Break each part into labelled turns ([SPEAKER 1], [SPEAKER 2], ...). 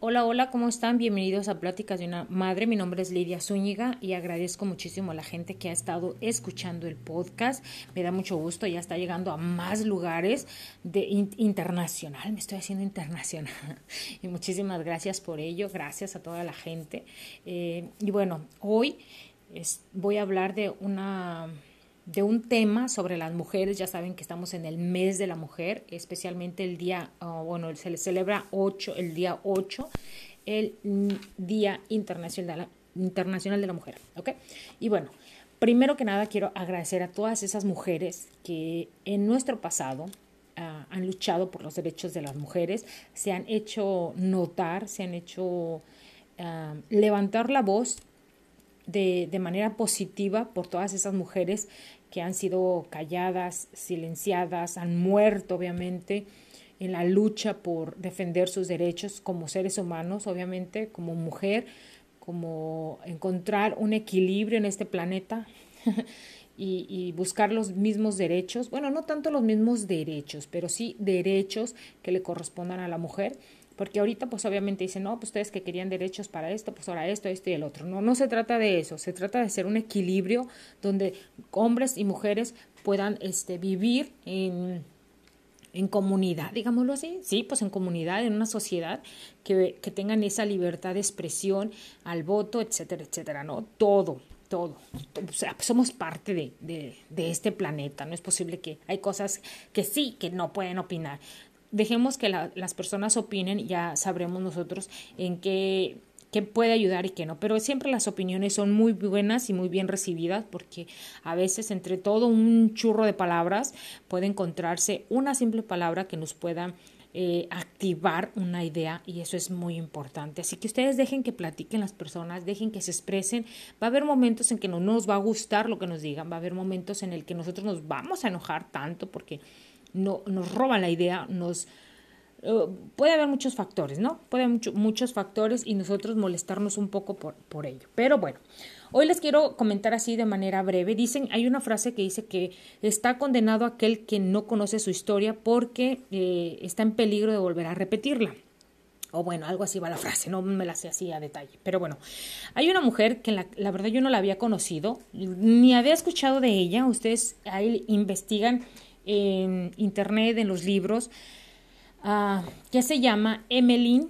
[SPEAKER 1] Hola, hola, ¿cómo están? Bienvenidos a Pláticas de una Madre. Mi nombre es Lidia Zúñiga y agradezco muchísimo a la gente que ha estado escuchando el podcast. Me da mucho gusto, ya está llegando a más lugares de internacional. Me estoy haciendo internacional. Y muchísimas gracias por ello. Gracias a toda la gente. Eh, y bueno, hoy voy a hablar de una de un tema sobre las mujeres. Ya saben que estamos en el mes de la mujer, especialmente el día, ah, bueno, se le celebra 8, el día 8, el Día Internacional Internacional de la Mujer. ¿ok? Y bueno, primero que nada quiero agradecer a todas esas mujeres que en nuestro pasado ah, han luchado por los derechos de las mujeres, se han hecho notar, se han hecho ah, levantar la voz de, de, manera positiva por todas esas mujeres que han sido calladas, silenciadas, han muerto obviamente en la lucha por defender sus derechos como seres humanos, obviamente como mujer, como encontrar un equilibrio en este planeta y, y, buscar los mismos derechos, bueno, no tanto los mismos derechos, pero sí derechos que le correspondan a la mujer porque ahorita pues obviamente dicen, no, pues ustedes que querían derechos para esto, pues ahora esto, esto y el otro. No, no se trata de eso, se trata de hacer un equilibrio donde hombres y mujeres puedan este, vivir en, en comunidad, digámoslo así, sí, pues en comunidad, en una sociedad que, que tengan esa libertad de expresión al voto, etcétera, etcétera, ¿no? Todo, todo. O sea, somos parte de, de, de, este planeta. No es posible que hay cosas que sí, que no pueden opinar dejemos que las personas opinen, ya sabremos nosotros en qué, qué puede ayudar y qué no. Pero siempre las opiniones son muy buenas y muy bien recibidas porque a veces entre todo un churro de palabras puede encontrarse una simple palabra que nos pueda eh, activar una idea y eso es muy importante. Así que ustedes dejen que platiquen las personas, dejen que se expresen. Va a haber momentos en que no nos va a gustar lo que nos digan, va a haber momentos en el que nosotros nos vamos a enojar tanto porque no, nos roban la idea, nos... Eh, puede haber muchos factores, ¿no? Puede haber muchos factores y nosotros molestarnos un poco por, por ello. Pero bueno, hoy les quiero comentar así de manera breve. Dicen, hay una frase que dice que está condenado aquel que no conoce su historia porque eh, está en peligro de volver a repetirla. O bueno, algo así va la frase, no me la sé así a detalle. Pero bueno, hay una mujer que la, la, verdad yo no la había conocido, ni había escuchado de ella. Ustedes ahí investigan en internet, en los libros, uh, que se llama Emmeline,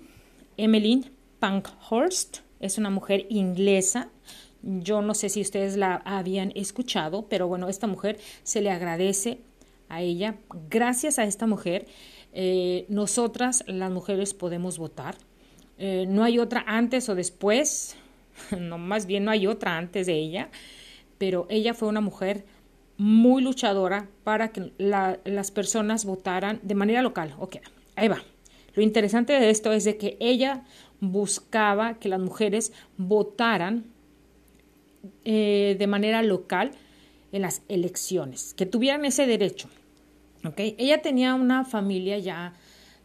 [SPEAKER 1] Emmeline Pankhurst. Es una mujer inglesa. Yo no sé si ustedes la habían escuchado, pero bueno, esta mujer se le agradece a ella. Gracias a esta mujer, eh, nosotras las mujeres podemos votar. Eh, no hay otra antes o después, no, más bien no hay otra antes de ella, pero ella fue una mujer muy luchadora para que las personas votaran de manera local. Ok, ahí va. Lo interesante de esto es de que ella buscaba que las mujeres votaran eh, de manera local en las elecciones, que tuvieran ese derecho. Okay. Ella tenía una familia ya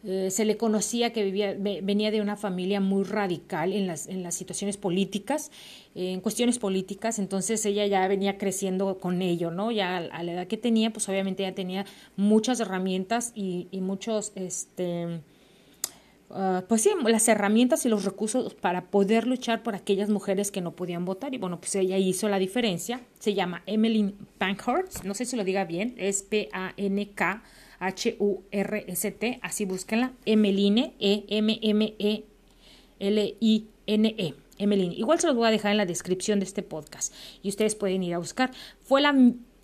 [SPEAKER 1] eh, se le conocía que vivía, venía de una familia muy radical en las, en las situaciones políticas, en cuestiones políticas, entonces ella ya venía creciendo con ello, ¿no? Ya a, la edad que tenía, pues obviamente ya tenía muchas herramientas y, y muchos, este, uh, pues sí, las herramientas y los recursos para poder luchar por aquellas mujeres que no podían votar. Y bueno, pues ella hizo la diferencia. Se llama Emmeline Pankhurst, no sé si lo diga bien, es P-A-N-K. H-U-R-S-T, así búsquenla, Emeline, E-M-M-E-L-I-N-E, -E, Emeline. Igual se los voy a dejar en la descripción de este podcast y ustedes pueden ir a buscar. Fue la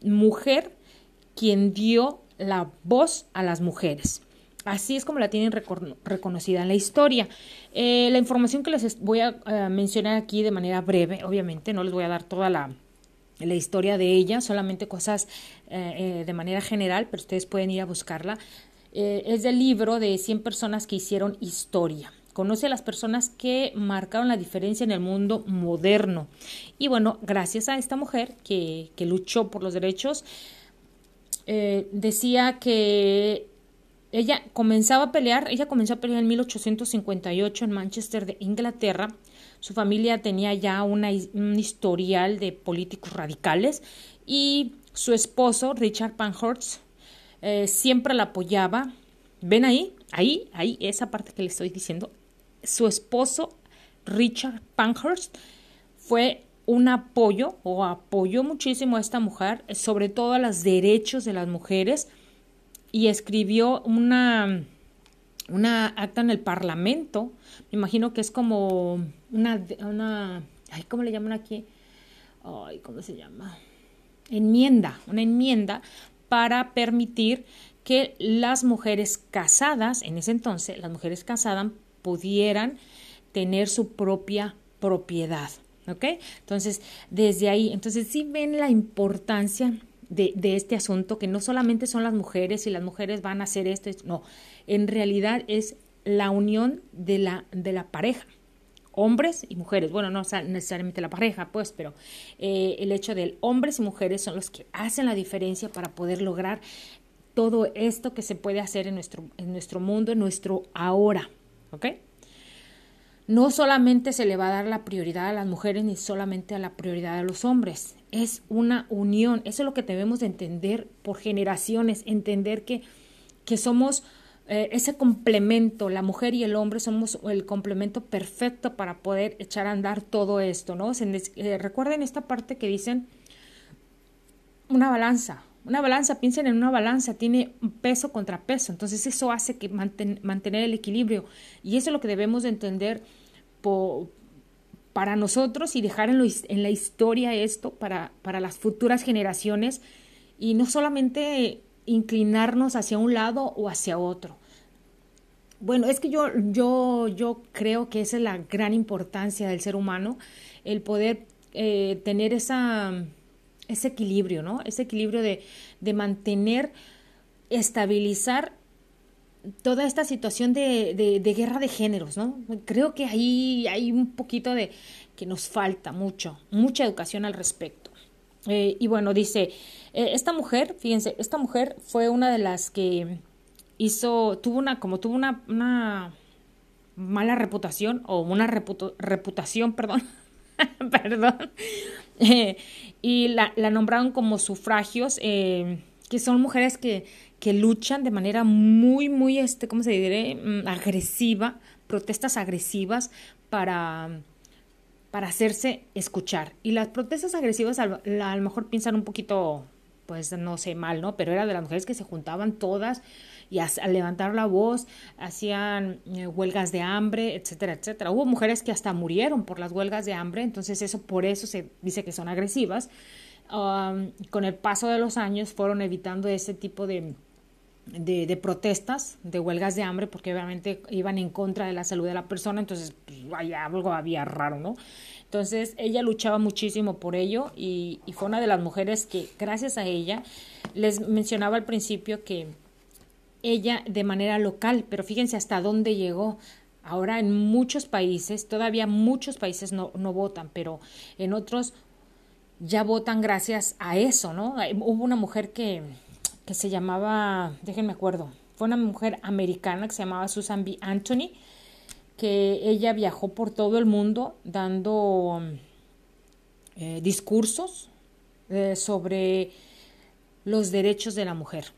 [SPEAKER 1] mujer quien dio la voz a las mujeres. Así es como la tienen reconocida en la historia. Eh, la información que les voy a mencionar aquí de manera breve, obviamente, no les voy a dar toda la, la historia de ella, solamente cosas eh, eh, de manera general, pero ustedes pueden ir a buscarla. Eh, es del libro de 100 personas que hicieron historia. Conoce a las personas que marcaron la diferencia en el mundo moderno. Y bueno, gracias a esta mujer que, que luchó por los derechos, decía que ella comenzaba a pelear, ella comenzó a pelear en 1858 en Manchester de Inglaterra Su familia tenía ya un historial de políticos radicales y su esposo, Richard Pankhurst, eh, siempre la apoyaba. ¿Ven ahí? Ahí, ahí, esa parte que le estoy diciendo. Su esposo, Richard Pankhurst, fue un apoyo o apoyó muchísimo a esta mujer, sobre todo a los derechos de las mujeres, y escribió una, una acta en el Parlamento. Me imagino que es como una, una ay, ¿cómo le llaman aquí? Ay, ¿cómo se llama? Enmienda, una enmienda para permitir que las mujeres casadas, en ese entonces, las mujeres casadas pudieran tener su propia propiedad. ¿Ok? Entonces, desde ahí, entonces sí ven la importancia de, de, este asunto, que no solamente son las mujeres y las mujeres van a hacer esto, no, en realidad es la unión de la, de la pareja, hombres y mujeres, bueno, no necesariamente la pareja, pues, pero eh, el hecho de hombres y mujeres son los que hacen la diferencia para poder lograr todo esto que se puede hacer en nuestro, en nuestro mundo, en nuestro ahora, ¿ok? no solamente se le va a dar la prioridad a las mujeres ni solamente a la prioridad a los hombres. Es una unión. Eso es lo que debemos de entender por generaciones, entender que, que somos eh, ese complemento, la mujer y el hombre somos el complemento perfecto para poder echar a andar todo esto, ¿no? Eh, recuerden esta parte que dicen una balanza, una balanza, piensen en una balanza, tiene peso contra peso, entonces eso hace que mantener el equilibrio y eso es lo que debemos de entender para nosotros y dejar en, en, la historia esto para, para las futuras generaciones y no solamente inclinarnos hacia un lado o hacia otro. Bueno, es que yo, yo, yo creo que esa es la gran importancia del ser humano, el poder eh, tener esa, ese equilibrio, ¿no? Ese equilibrio de, de mantener, estabilizar toda esta situación de, de, guerra de géneros, ¿no? Creo que ahí hay un poquito de que nos falta mucho, mucha educación al respecto. Eh, y bueno, dice, eh, esta mujer, fíjense, esta mujer fue una de las que hizo, tuvo una, como tuvo una, mala reputación, o una reputación, perdón, perdón, eh, y la, nombraron como sufragios, que son mujeres que que luchan de manera muy, muy, este, ¿cómo se diré? Mm, agresiva, protestas agresivas para, para hacerse escuchar. Y las protestas agresivas a, lo mejor piensan un poquito, pues no sé, mal, ¿no? Pero era de las mujeres que se juntaban todas y al levantar la voz hacían eh, huelgas de hambre, etcétera, etcétera. Hubo mujeres que hasta murieron por las huelgas de hambre, entonces eso por eso se dice que son agresivas. con el paso de los años fueron evitando ese tipo de, de, protestas, de huelgas de hambre, porque obviamente iban en contra de la salud de la persona, entonces pues, algo había raro, ¿no? Entonces ella luchaba muchísimo por ello y, fue una de las mujeres que gracias a ella, les mencionaba al principio que ella de manera local, pero fíjense hasta dónde llegó. Ahora en muchos países, todavía muchos países no, no votan, pero en otros ya votan gracias a eso, ¿no? Hubo una mujer que, que se llamaba, déjenme acuerdo, fue una mujer americana que se llamaba Susan B. Anthony, que ella viajó por todo el mundo dando eh, discursos eh, sobre los derechos de la mujer.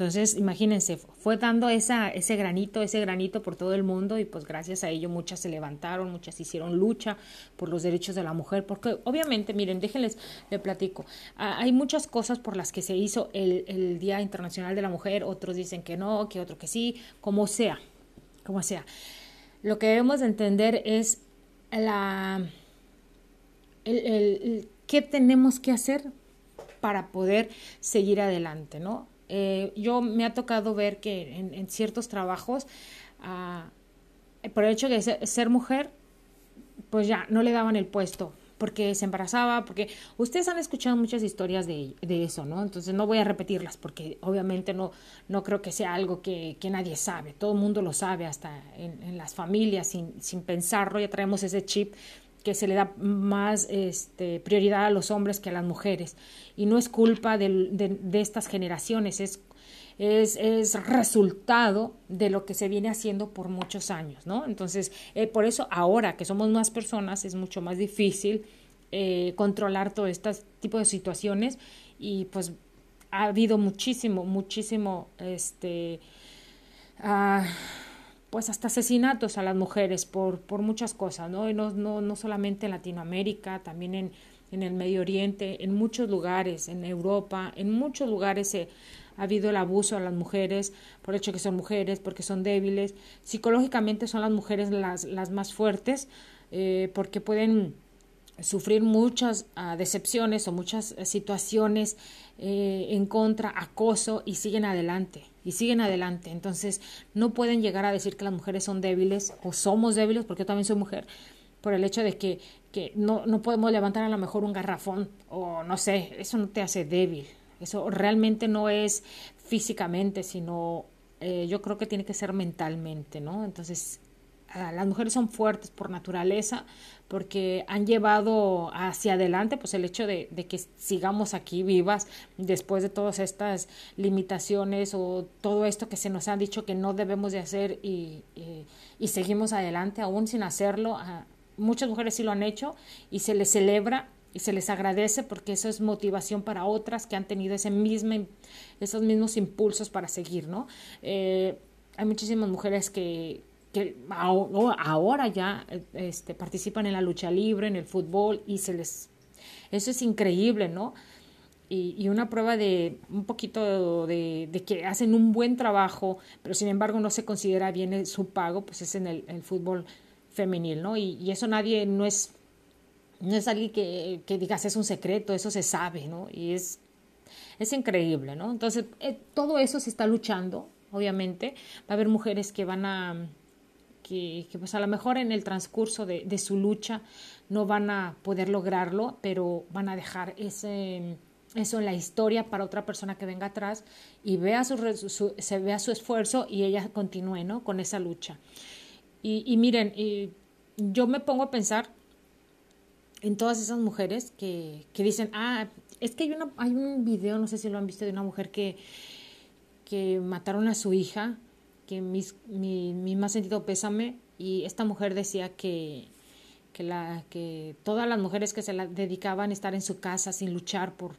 [SPEAKER 1] Entonces, imagínense, fue dando esa, ese granito, ese granito por todo el mundo y pues gracias a ello muchas se levantaron, muchas hicieron lucha por los derechos de la mujer, porque obviamente, miren, déjenles, le platico, hay muchas cosas por las que se hizo el, el Día Internacional de la Mujer, otros dicen que no, que otro que sí, como sea, como sea. Lo que debemos de entender es la, el, el, qué tenemos que hacer para poder seguir adelante, ¿no? Eh, yo me ha tocado ver que en, ciertos trabajos, ah, por el hecho de ser, mujer, pues ya no le daban el puesto porque se embarazaba, porque ustedes han escuchado muchas historias de, de, eso, ¿no? Entonces no voy a repetirlas porque obviamente no, no creo que sea algo que, que nadie sabe, todo el mundo lo sabe, hasta en, en las familias, sin, sin pensarlo, ya traemos ese chip que se le da más este, prioridad a los hombres que a las mujeres. Y no es culpa de, estas generaciones, es, es, es, resultado de lo que se viene haciendo por muchos años, ¿no? Entonces, eh, por eso ahora que somos más personas es mucho más difícil eh, controlar todo este tipo de situaciones y pues ha habido muchísimo, muchísimo, este, ah, pues hasta asesinatos a las mujeres por, por muchas cosas, ¿no? Y no, no, no solamente en Latinoamérica, también en, en el Medio Oriente, en muchos lugares, en Europa, en muchos lugares se ha habido el abuso a las mujeres por el hecho que son mujeres, porque son débiles. Psicológicamente son las mujeres las, las más fuertes, eh, porque pueden sufrir muchas uh, decepciones o muchas uh, situaciones eh, en contra, acoso y siguen adelante, y siguen adelante. Entonces no pueden llegar a decir que las mujeres son débiles o somos débiles, porque yo también soy mujer, por el hecho de que, que no, no podemos levantar a lo mejor un garrafón o no sé, eso no te hace débil. Eso realmente no es físicamente, sino eh, yo creo que tiene que ser mentalmente, ¿no? Entonces, las mujeres son fuertes por naturaleza porque han llevado hacia adelante pues el hecho de, que sigamos aquí vivas después de todas estas limitaciones o todo esto que se nos ha dicho que no debemos de hacer y, y, y seguimos adelante aún sin hacerlo. Ah, muchas mujeres sí lo han hecho y se les celebra y se les agradece porque eso es motivación para otras que han tenido ese mismo, esos mismos impulsos para seguir, ¿no? Eh, hay muchísimas mujeres que, que ahora ya este, participan en la lucha libre, en el fútbol y se les... Eso es increíble, ¿no? Y, y una prueba de un poquito de, de, que hacen un buen trabajo, pero sin embargo no se considera bien su pago, pues es en el, fútbol femenil, ¿no? Y, y, eso nadie, no es, no es alguien que, que, digas es un secreto, eso se sabe, ¿no? Y es, es increíble, ¿no? Entonces, eh, todo eso se está luchando, obviamente. Va a haber mujeres que van a, que, que pues a lo mejor en el transcurso de, su lucha no van a poder lograrlo, pero van a dejar ese, eso en la historia para otra persona que venga atrás y vea su, se vea su esfuerzo y ella continúe, ¿no? Con esa lucha. Y, y miren, y yo me pongo a pensar en todas esas mujeres que, que dicen, ah, es que hay, una, hay un video, no sé si lo han visto, de una mujer que, que mataron a su hija, que mis, mi, mi más sentido pésame, y esta mujer decía que, que, la, que todas las mujeres que se la dedicaban a estar en su casa sin luchar por,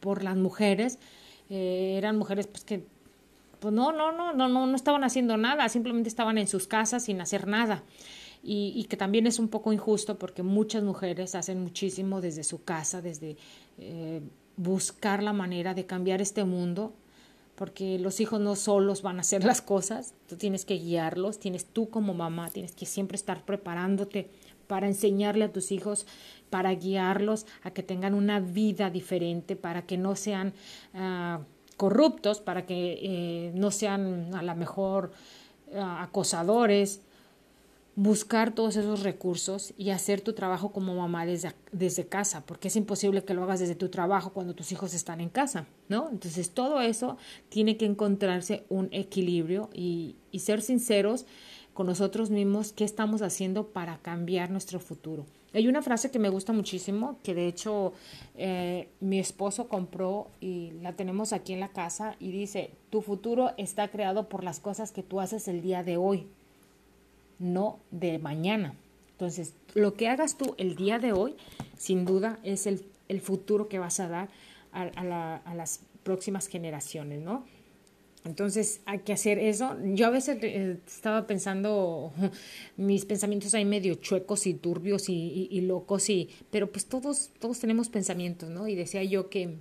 [SPEAKER 1] por las mujeres, eh, eran mujeres pues que pues no, no, no, no, no, no estaban haciendo nada, simplemente estaban en sus casas sin hacer nada. Y, que también es un poco injusto porque muchas mujeres hacen muchísimo desde su casa, desde eh, buscar la manera de cambiar este mundo, porque los hijos no solos van a hacer las cosas, tú tienes que guiarlos, tienes tú como mamá, tienes que siempre estar preparándote para enseñarle a tus hijos, para guiarlos a que tengan una vida diferente, para que no sean... Uh, corruptos, para que eh, no sean a lo mejor uh, acosadores, buscar todos esos recursos y hacer tu trabajo como mamá desde, desde casa, porque es imposible que lo hagas desde tu trabajo cuando tus hijos están en casa, ¿no? Entonces todo eso tiene que encontrarse un equilibrio y, y ser sinceros con nosotros mismos qué estamos haciendo para cambiar nuestro futuro. Hay una frase que me gusta muchísimo, que de hecho eh, mi esposo compró y la tenemos aquí en la casa y dice, tu futuro está creado por las cosas que tú haces el día de hoy, no de mañana. Entonces, lo que hagas tú el día de hoy, sin duda, es el, el futuro que vas a dar a, a, la, a las próximas generaciones, ¿no? Entonces hay que hacer eso. Yo a veces eh, estaba pensando mis pensamientos ahí medio chuecos y turbios y, y, locos, y, pero pues todos, todos tenemos pensamientos, ¿no? Y decía yo que,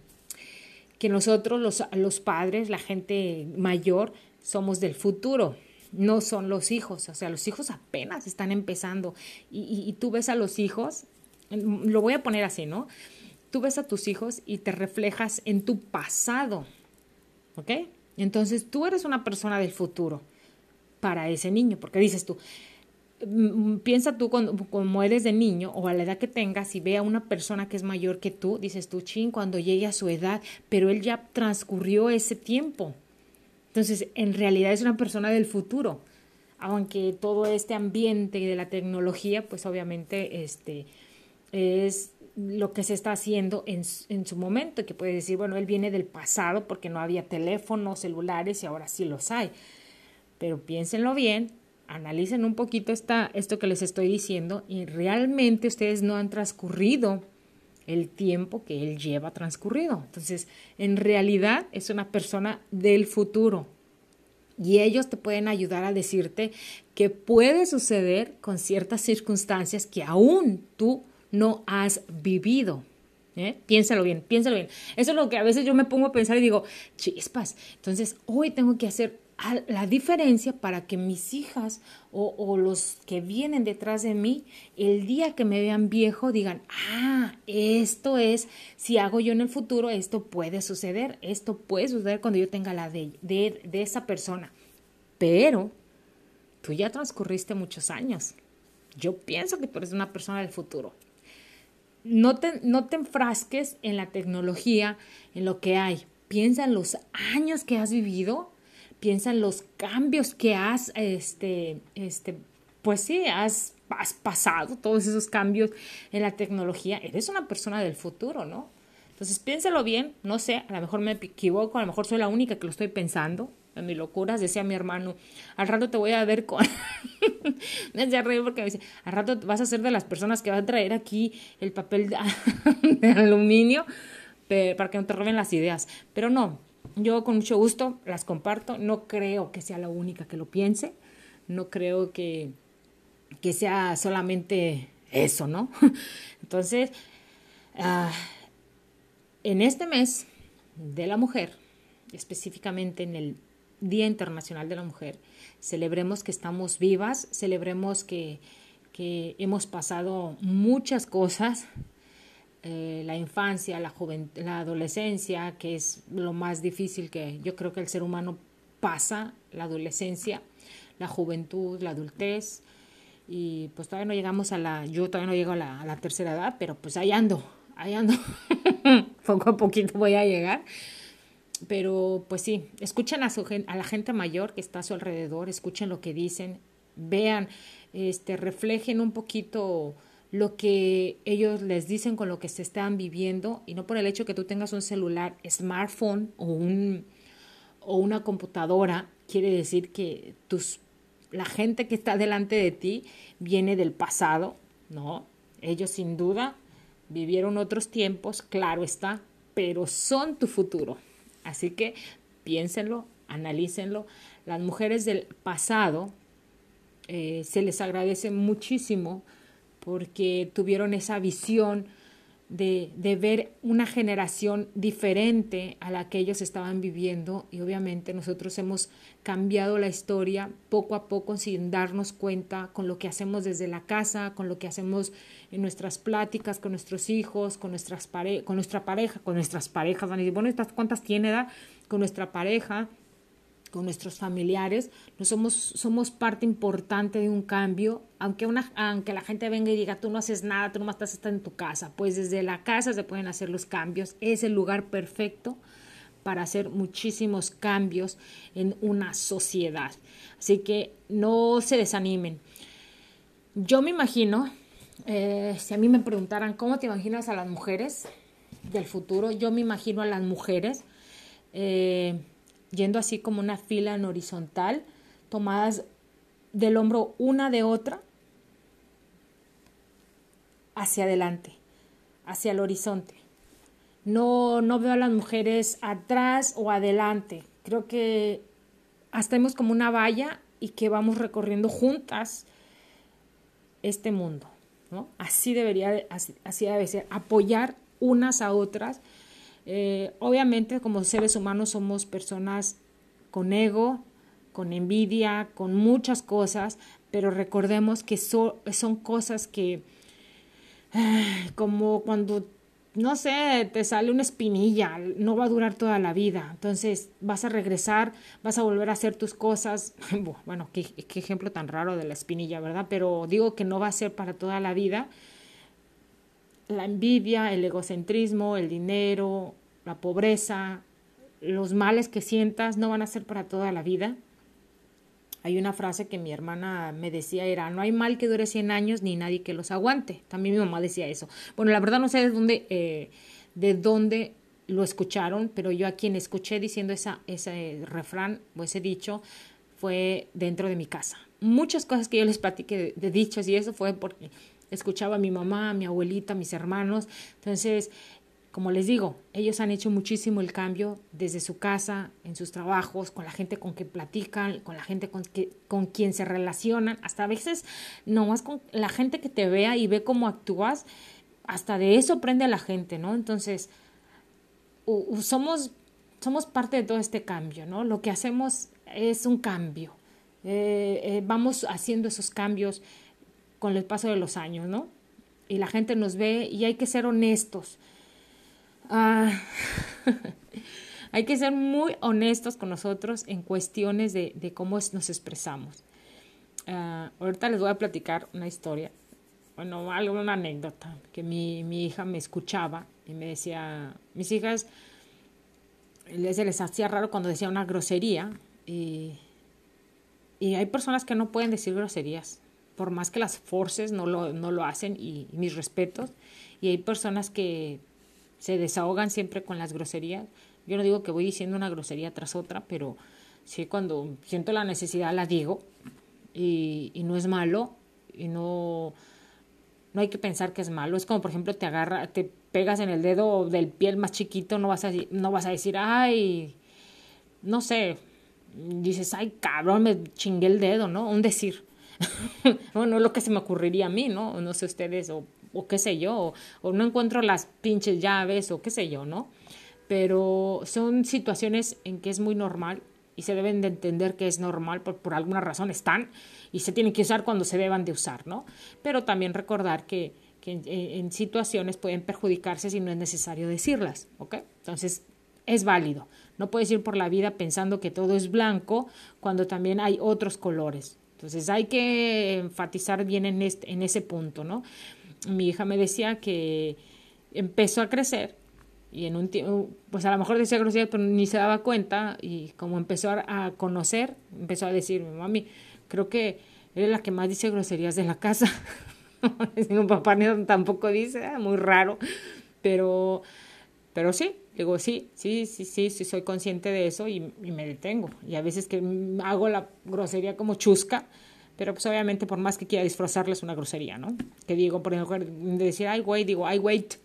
[SPEAKER 1] que nosotros, los, los padres, la gente mayor, somos del futuro, no son los hijos. O sea, los hijos apenas están empezando. Y, y, tú ves a los hijos, lo voy a poner así, ¿no? Tú ves a tus hijos y te reflejas en tu pasado, ¿ok? Entonces tú eres una persona del futuro para ese niño, porque dices tú, mm, piensa tú cuando, como eres de niño o a la edad que tengas y ve a una persona que es mayor que tú, dices tú, chin, cuando llegue a su edad, pero él ya transcurrió ese tiempo. Entonces, en realidad es una persona del futuro, aunque todo este ambiente de la tecnología, pues obviamente este, es lo que se está haciendo en, en su momento, que puede decir, bueno, él viene del pasado porque no había teléfonos, celulares y ahora sí los hay. Pero piénsenlo bien, analicen un poquito esta, esto que les estoy diciendo y realmente ustedes no han transcurrido el tiempo que él lleva transcurrido. Entonces, en realidad es una persona del futuro. Y ellos te pueden ayudar a decirte que puede suceder con ciertas circunstancias que aún tú no has vivido. ¿Eh? Piénsalo bien, piénsalo bien. Eso es lo que a veces yo me pongo a pensar y digo, chispas, entonces hoy tengo que hacer la diferencia para que mis hijas o, los que vienen detrás de mí, el día que me vean viejo, digan, ah, esto es, si hago yo en el futuro, esto puede suceder, esto puede suceder cuando yo tenga la de, de, de esa persona. Pero tú ya transcurriste muchos años. Yo pienso que tú eres una persona del futuro. No te, no te enfrasques en la tecnología, en lo que hay. Piensa en los años que has vivido piensa en los cambios que has, este, este, pues sí, has, has pasado, todos esos cambios en la tecnología. Eres una persona del futuro, ¿no? Entonces piénselo bien, no sé, a lo mejor me equivoco, a lo mejor soy la única que lo estoy pensando, en mis locuras, decía mi hermano, al rato te voy a ver con... me hacía reír porque me dice, al rato vas a ser de las personas que van a traer aquí el papel de, de aluminio para que no te roben las ideas. Pero no, yo con mucho gusto las comparto. No creo que sea la única que lo piense. No creo que, que sea solamente eso, ¿no? Entonces, uh, en este mes de la mujer, específicamente en el Día Internacional de la Mujer, celebremos que estamos vivas, celebremos que, que hemos pasado muchas cosas, eh, la infancia, la, la adolescencia, que es lo más difícil que yo creo que el ser humano pasa, la adolescencia, la juventud, la adultez, y pues todavía no llegamos a la, yo todavía no llego a la, tercera edad, pero pues ahí ando, ahí ando, poco a poquito voy a llegar. Pero pues sí, escuchen a, a la gente mayor que está a su alrededor, escuchen lo que dicen, vean, este, reflejen un poquito lo que ellos les dicen con lo que se están viviendo y no por el hecho que tú tengas un celular, smartphone o, un, o una computadora, quiere decir que tus, la gente que está delante de ti viene del pasado, ¿no? Ellos sin duda vivieron otros tiempos, claro está, pero son tu futuro. Así que piénsenlo, analícenlo. Las mujeres del pasado eh, se les agradece muchísimo porque tuvieron esa visión de, de, ver una generación diferente a la que ellos estaban viviendo. Y obviamente nosotros hemos cambiado la historia poco a poco sin darnos cuenta con lo que hacemos desde la casa, con lo que hacemos en nuestras pláticas con nuestros hijos, con, nuestras pare con nuestra pareja, con nuestras parejas, van a bueno, ¿cuántas tiene edad? Con nuestra pareja, con nuestros familiares, somos, somos parte importante de un cambio, aunque, una, aunque la gente venga y diga, tú no haces nada, tú no estás en tu casa, pues desde la casa se pueden hacer los cambios, es el lugar perfecto para hacer muchísimos cambios en una sociedad. Así que no se desanimen. Yo me imagino, eh, si a mí me preguntaran, ¿cómo te imaginas a las mujeres del futuro? Yo me imagino a las mujeres. Eh, yendo así como una fila en horizontal, tomadas del hombro una de otra hacia adelante, hacia el horizonte. No, no veo a las mujeres atrás o adelante. Creo que hacemos como una valla y que vamos recorriendo juntas este mundo. ¿no? Así debería, así, así debe ser, apoyar unas a otras eh, obviamente como seres humanos somos personas con ego, con envidia, con muchas cosas, pero recordemos que son cosas que, como cuando, no sé, te sale una espinilla, no va a durar toda la vida. Entonces vas a regresar, vas a volver a hacer tus cosas. Bueno, qué, qué ejemplo tan raro de la espinilla, ¿verdad? Pero digo que no va a ser para toda la vida la envidia, el egocentrismo, el dinero, la pobreza, los males que sientas no van a ser para toda la vida. hay una frase que mi hermana me decía era, no hay mal que dure 100 años ni nadie que los aguante. También mi mamá decía eso. Bueno, la verdad no sé de dónde, eh, de dónde lo escucharon, pero yo a quien escuché diciendo esa, ese refrán o ese dicho fue dentro de mi casa. Muchas cosas que yo les platiqué de, de dichos y eso fue porque escuchaba a mi mamá, a mi abuelita, a mis hermanos. Entonces, como les digo, ellos han hecho muchísimo el cambio desde su casa, en sus trabajos, con la gente con que platican, con la gente con, que, con quien se relacionan, hasta a veces nomás con la gente que te vea y ve cómo actúas, hasta de eso aprende a la gente, ¿no? Entonces, somos, somos parte de todo este cambio, ¿no? Lo que hacemos es un cambio. Eh, eh, vamos haciendo esos cambios con el paso de los años, ¿no? Y la gente nos ve y hay que ser honestos Ah, hay que ser muy honestos con nosotros en cuestiones de, cómo nos expresamos. Ah, ahorita les voy a platicar una historia, bueno, una anécdota, que mi, mi hija me escuchaba y me decía, mis hijas, se les hacía raro cuando decía una grosería y, y hay personas que no pueden decir groserías, por más que las forces no lo, hacen y mis respetos, y hay personas que se desahogan siempre con las groserías. Yo no digo que voy diciendo una grosería tras otra, pero sí cuando siento la necesidad la digo y, y no es malo y no, no hay que pensar que es malo. Es como, por ejemplo, te agarra, te pegas en el dedo del pie más chiquito, no vas a, no vas a decir, ay, no sé, dices, ay, cabrón, me chingué el dedo, ¿no? Un decir. bueno, lo que se me ocurriría a mí, ¿no? No sé ustedes, o o qué sé yo, o, no encuentro las pinches llaves o qué sé yo, ¿no? Pero son situaciones en que es muy normal y se deben de entender que es normal, por, por alguna razón están y se tienen que usar cuando se deban de usar, ¿no? Pero también recordar que, que en, en, situaciones pueden perjudicarse si no es necesario decirlas, ¿ok? Entonces, es válido. No puedes ir por la vida pensando que todo es blanco cuando también hay otros colores. Entonces, hay que enfatizar bien en, este, en ese punto, ¿no? mi hija me decía que empezó a crecer y en un tiempo, pues a lo mejor decía groserías, pero ni se daba cuenta y como empezó a conocer, empezó a decir, mami, creo que eres la que más dice groserías de la casa. mi papá tampoco dice, ah, muy raro, pero, pero sí, digo, sí, sí, sí, sí, sí, soy consciente de eso y, me detengo. Y a veces que hago la grosería como chusca, pero pues obviamente por más que quiera disfrazarles una grosería, ¿no? Que digo, por ejemplo, de decir, ay, güey, digo, ay, wait.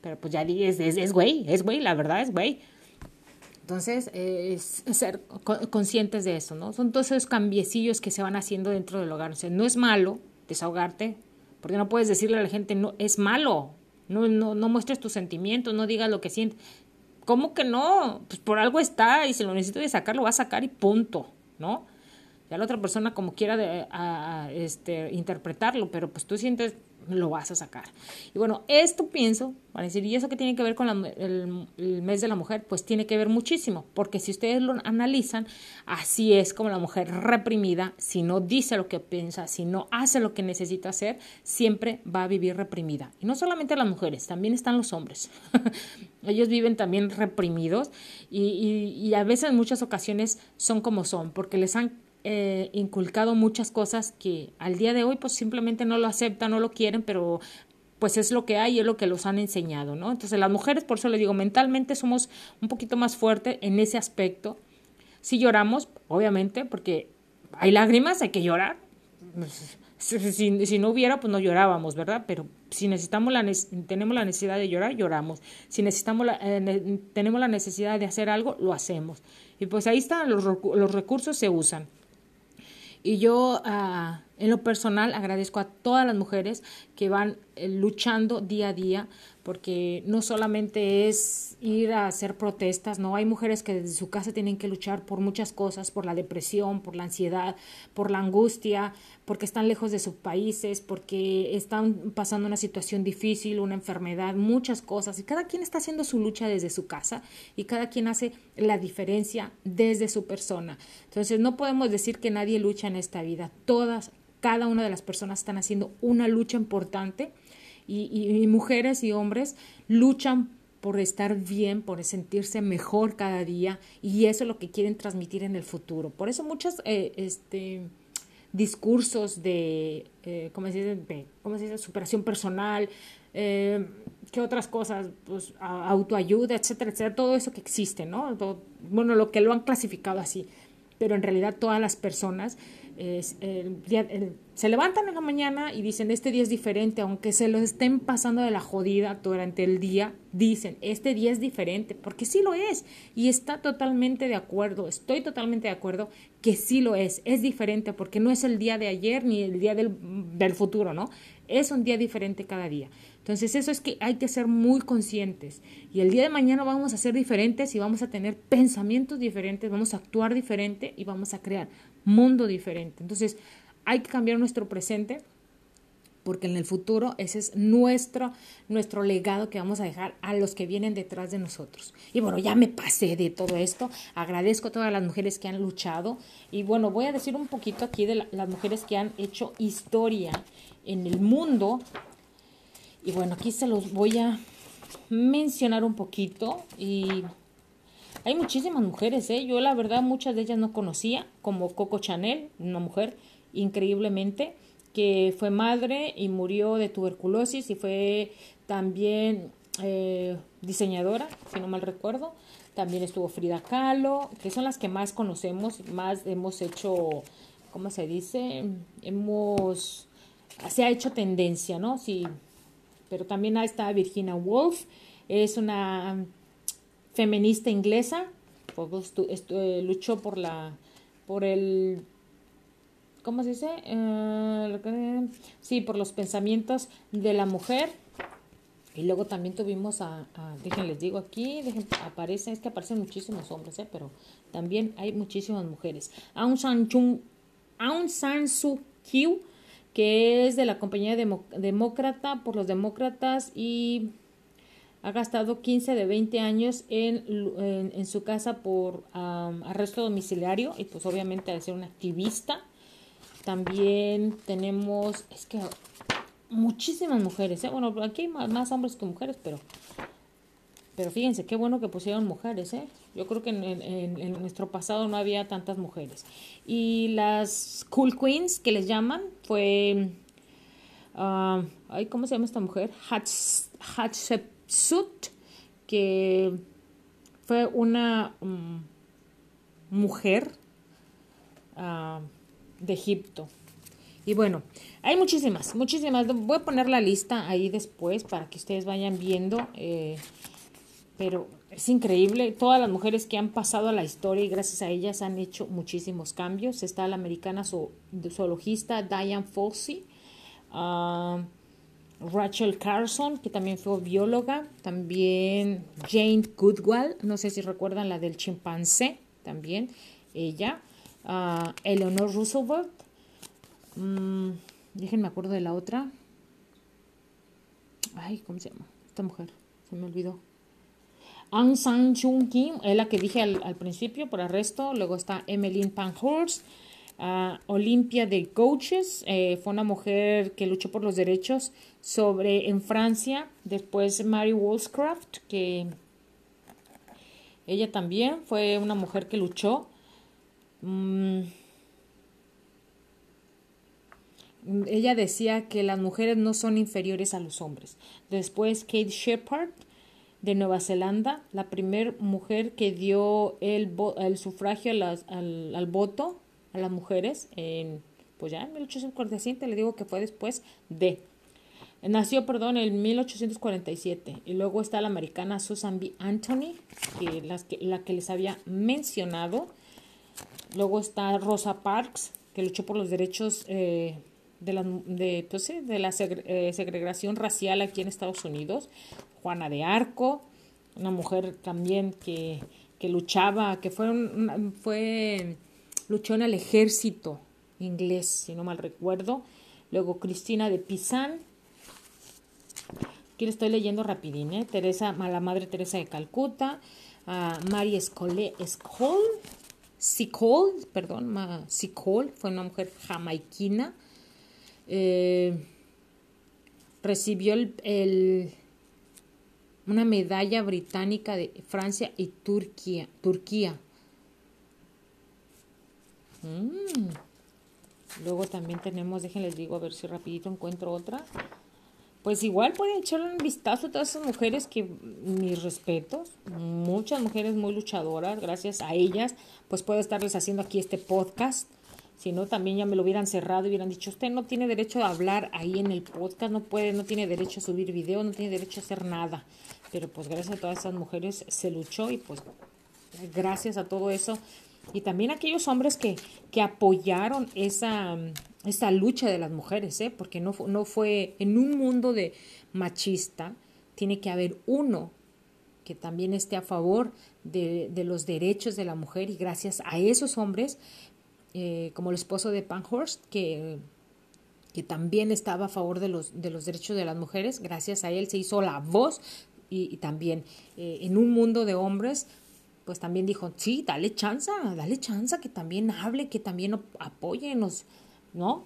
[SPEAKER 1] Pero pues ya es, es, es güey, es güey, la verdad es güey. Entonces, es ser conscientes de eso, ¿no? Son todos esos cambiecillos que se van haciendo dentro del hogar. No es malo desahogarte, porque no puedes decirle a la gente, no, es malo. No, no, no muestres tus sentimientos, no digas lo que sientes. ¿Cómo que no? Pues por algo está y si lo necesito de sacar, lo va a sacar y punto, ¿no? Ya la otra persona como quiera este, interpretarlo, pero pues tú sientes, lo vas a sacar. Y bueno, esto pienso, para decir, ¿y eso que tiene que ver con el, mes de la mujer? Pues tiene que ver muchísimo, porque si ustedes lo analizan, así es como la mujer reprimida, si no dice lo que piensa, si no hace lo que necesita hacer, siempre va a vivir reprimida. Y no solamente las mujeres, también están los hombres. Ellos viven también reprimidos y, y a veces en muchas ocasiones son como son, porque les han eh, inculcado muchas cosas que al día de hoy pues simplemente no lo aceptan, no lo quieren, pero pues es lo que hay y es lo que los han enseñado, ¿no? Entonces las mujeres, por eso les digo, mentalmente somos un poquito más fuertes en ese aspecto. Si lloramos, obviamente, porque hay lágrimas, hay que llorar. Si, si, no hubiera, pues no llorábamos, ¿verdad? Pero si necesitamos la, tenemos la necesidad de llorar, lloramos. Si necesitamos la, eh, tenemos la necesidad de hacer algo, lo hacemos. Y pues ahí están, los, los recursos se usan. Y yo, uh, en lo personal, agradezco a todas las mujeres que van eh, luchando día a día, porque no solamente es ir a hacer protestas, no, hay mujeres que desde su casa tienen que luchar por muchas cosas, por la depresión, por la ansiedad, por la angustia, porque están lejos de sus países, porque están pasando una situación difícil, una enfermedad, muchas cosas, y cada quien está haciendo su lucha desde su casa y cada quien hace la diferencia desde su persona. Entonces, no podemos decir que nadie lucha en esta vida, todas cada una de las personas están haciendo una lucha importante y, mujeres y hombres luchan por estar bien, por sentirse mejor cada día y eso es lo que quieren transmitir en el futuro. Por eso muchos eh, este, discursos de, eh, ¿cómo, se dice? ¿cómo se dice? Superación personal, eh, ¿qué otras cosas? Pues autoayuda, etcétera, etcétera, todo eso que existe, ¿no? bueno, lo que lo han clasificado así, pero en realidad todas las personas se levantan en la mañana y dicen, este día es diferente, aunque se lo estén pasando de la jodida durante el día, dicen, este día es diferente, porque sí lo es. Y está totalmente de acuerdo, estoy totalmente de acuerdo que sí lo es, es diferente, porque no es el día de ayer ni el día del, del futuro, ¿no? Es un día diferente cada día. Entonces eso es que hay que ser muy conscientes. Y el día de mañana vamos a ser diferentes y vamos a tener pensamientos diferentes, vamos a actuar diferente y vamos a crear mundo diferente. Entonces, hay que cambiar nuestro presente porque en el futuro ese es nuestro, nuestro legado que vamos a dejar a los que vienen detrás de nosotros. Y bueno, ya me pasé de todo esto. Agradezco a todas las mujeres que han luchado. Y bueno, voy a decir un poquito aquí de las mujeres que han hecho historia en el mundo. Y bueno, aquí se los voy a mencionar un poquito. Y hay muchísimas mujeres, ¿eh? Yo la verdad muchas de ellas no conocía, como Coco Chanel, una mujer increíblemente que fue madre y murió de tuberculosis y fue también eh, diseñadora, si no mal recuerdo. También estuvo Frida Kahlo, que son las que más conocemos, más hemos hecho, ¿cómo se dice? Hemos, se ha hecho tendencia, ¿no? Sí, pero también está Virginia Woolf, es una feminista inglesa, eh, luchó por la por el ¿cómo se dice? Eh, sí, por los pensamientos de la mujer. Y luego también tuvimos a, a digo aquí, dejen, aparece, es que aparecen muchísimos hombres, ¿eh? pero también hay muchísimas mujeres. Aung San, Chung, Aung San Suu Kyi, que es de la compañía demócrata por los demócratas y ha gastado 15 de 20 años en, en, su casa por arresto domiciliario y pues obviamente al ser una activista. También tenemos, es que muchísimas mujeres, ¿eh? bueno, aquí hay más, hombres que mujeres, pero, pero fíjense, qué bueno que pusieron mujeres, ¿eh? Yo creo que en, en, nuestro pasado no había tantas mujeres. Y las Cool Queens, que les llaman, fue, uh, ¿cómo se llama esta mujer? Hatshepsut Sut, que fue una mm, mujer ah, de Egipto. Y bueno, hay muchísimas, muchísimas. Voy a poner la lista ahí después para que ustedes vayan viendo. Eh, pero es increíble. Todas las mujeres que han pasado a la historia y gracias a ellas han hecho muchísimos cambios. Está la americana zoologista Diane Fossey. Rachel Carson, que también fue bióloga, también Jane Goodwell, no sé si recuerdan la del chimpancé, también ella, uh, Eleanor Roosevelt, um, déjenme acuerdo de la otra, ay, ¿cómo se llama? Esta mujer, se me olvidó. Aung San Suu Kyi, es la que dije al, al principio por arresto, luego está Emmeline Pankhurst, Olimpia de Coaches, eh, fue una mujer que luchó por los derechos sobre en Francia, después Mary Wollscraft, que ella también fue una mujer que luchó. Mm, ella decía que las mujeres no son inferiores a los hombres. Después Kate Shepard de Nueva Zelanda, la primera mujer que dio el, el sufragio al voto a las mujeres en, pues ya en 1847, le digo que fue después de. Nació, perdón, en 1847. Y luego está la americana Susan B. Anthony, que, las que, la que les había mencionado. Luego está Rosa Parks, que luchó por los derechos eh, de la, de, pues, de la eh, segregación racial aquí en Estados Unidos. Juana de Arco, una mujer también que, que luchaba, que fue, fue luchó en el ejército inglés, si no mal recuerdo. Luego Cristina de Pizán. Aquí le estoy leyendo rapidín, ¿eh? Teresa, la madre Teresa de Calcuta. Uh, Mary Escole, Escol, Sicol, perdón, Sicol, fue una mujer jamaiquina. Eh, recibió el, una medalla británica de Francia y Turquía. Turquía. Mm. Luego también tenemos, déjenles digo, a ver si rapidito encuentro otra. Pues igual pueden echarle un vistazo a todas esas mujeres que mis respetos, muchas mujeres muy luchadoras, gracias a ellas, pues puedo estarles haciendo aquí este podcast. Si no, también ya me lo hubieran cerrado y hubieran dicho, usted no tiene derecho a hablar ahí en el podcast, no puede, no tiene derecho a subir video, no tiene derecho a hacer nada. Pero pues gracias a todas esas mujeres se luchó y pues gracias a todo eso y también aquellos hombres que, que apoyaron esa, lucha de las mujeres, ¿eh? porque no, no fue en un mundo de machista, tiene que haber uno que también esté a favor de, de los derechos de la mujer y gracias a esos hombres, eh, como el esposo de Panhurst, que, que también estaba a favor de los, de los derechos de las mujeres, gracias a él se hizo la voz y, también eh, en un mundo de hombres pues también dijo, sí, dale chance, dale chance, que también hable, que también apoye, ¿no?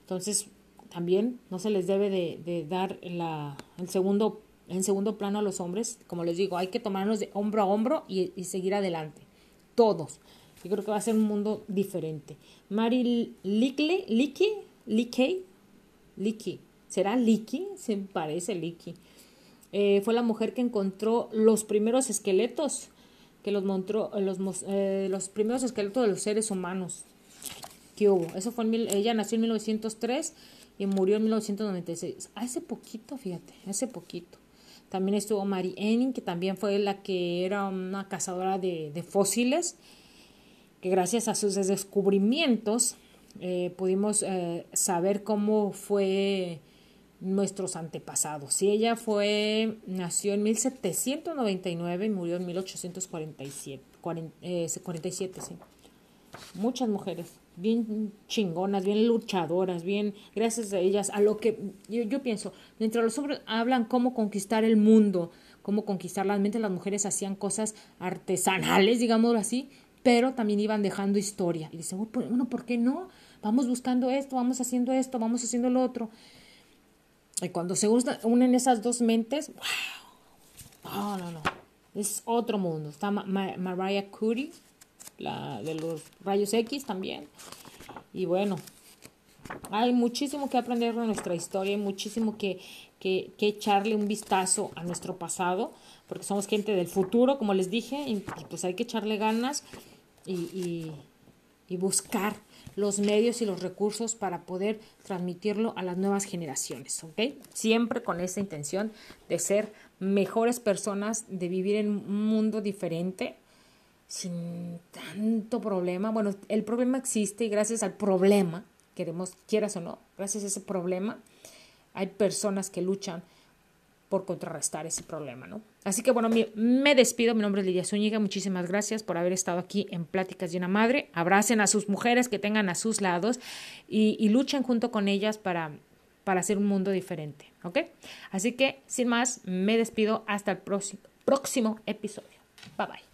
[SPEAKER 1] Entonces, también no se les debe de, dar la, el segundo, en segundo plano a los hombres, como les digo, hay que tomarnos de hombro a hombro y, seguir adelante, todos. Yo creo que va a ser un mundo diferente. Mary Lickey, Lickey, Lickey, Lickey, ¿será Lickey? Se parece Lickey. Eh, fue la mujer que encontró los primeros esqueletos que los, montró, los, eh, los primeros esqueletos de los seres humanos que hubo. Eso fue en ella nació en 1903 y murió en 1996. Hace poquito, fíjate, hace poquito. También estuvo Mary Enning, que también fue la que era una cazadora de, de fósiles, que gracias a sus descubrimientos eh, pudimos eh, saber cómo fue nuestros antepasados. Si ella fue, nació en 1799 y murió en 1847, 47, eh, sí. Muchas mujeres, bien chingonas, bien luchadoras, bien, gracias a ellas, a lo que yo, yo pienso, mientras los hombres hablan cómo conquistar el mundo, cómo conquistar las mentes, las mujeres hacían cosas artesanales, digámoslo así, pero también iban dejando historia. Y dicen, bueno, ¿por qué no? Vamos buscando esto, vamos haciendo esto, vamos haciendo lo otro. Y cuando se unen esas dos mentes, wow. No, no, no. Es otro mundo. Está Mariah Curie, la de los rayos X también. Y bueno, hay muchísimo que aprender de nuestra historia, hay muchísimo que, que, echarle un vistazo a nuestro pasado, porque somos gente del futuro, como les dije, y pues hay que echarle ganas y, y buscar los medios y los recursos para poder transmitirlo a las nuevas generaciones, ¿ok? Siempre con esa intención de ser mejores personas, de vivir en un mundo diferente, sin tanto problema. Bueno, el problema existe y gracias al problema, queremos, quieras o no, gracias a ese problema, hay personas que luchan por contrarrestar ese problema, ¿no? Así que bueno, me, despido. Mi nombre es Lidia Zúñiga. Muchísimas gracias por haber estado aquí en Pláticas de una Madre. Abracen a sus mujeres que tengan a sus lados y, y luchen junto con ellas para, para hacer un mundo diferente, ¿ok? Así que, sin más, me despido hasta el próximo, próximo episodio. Bye bye.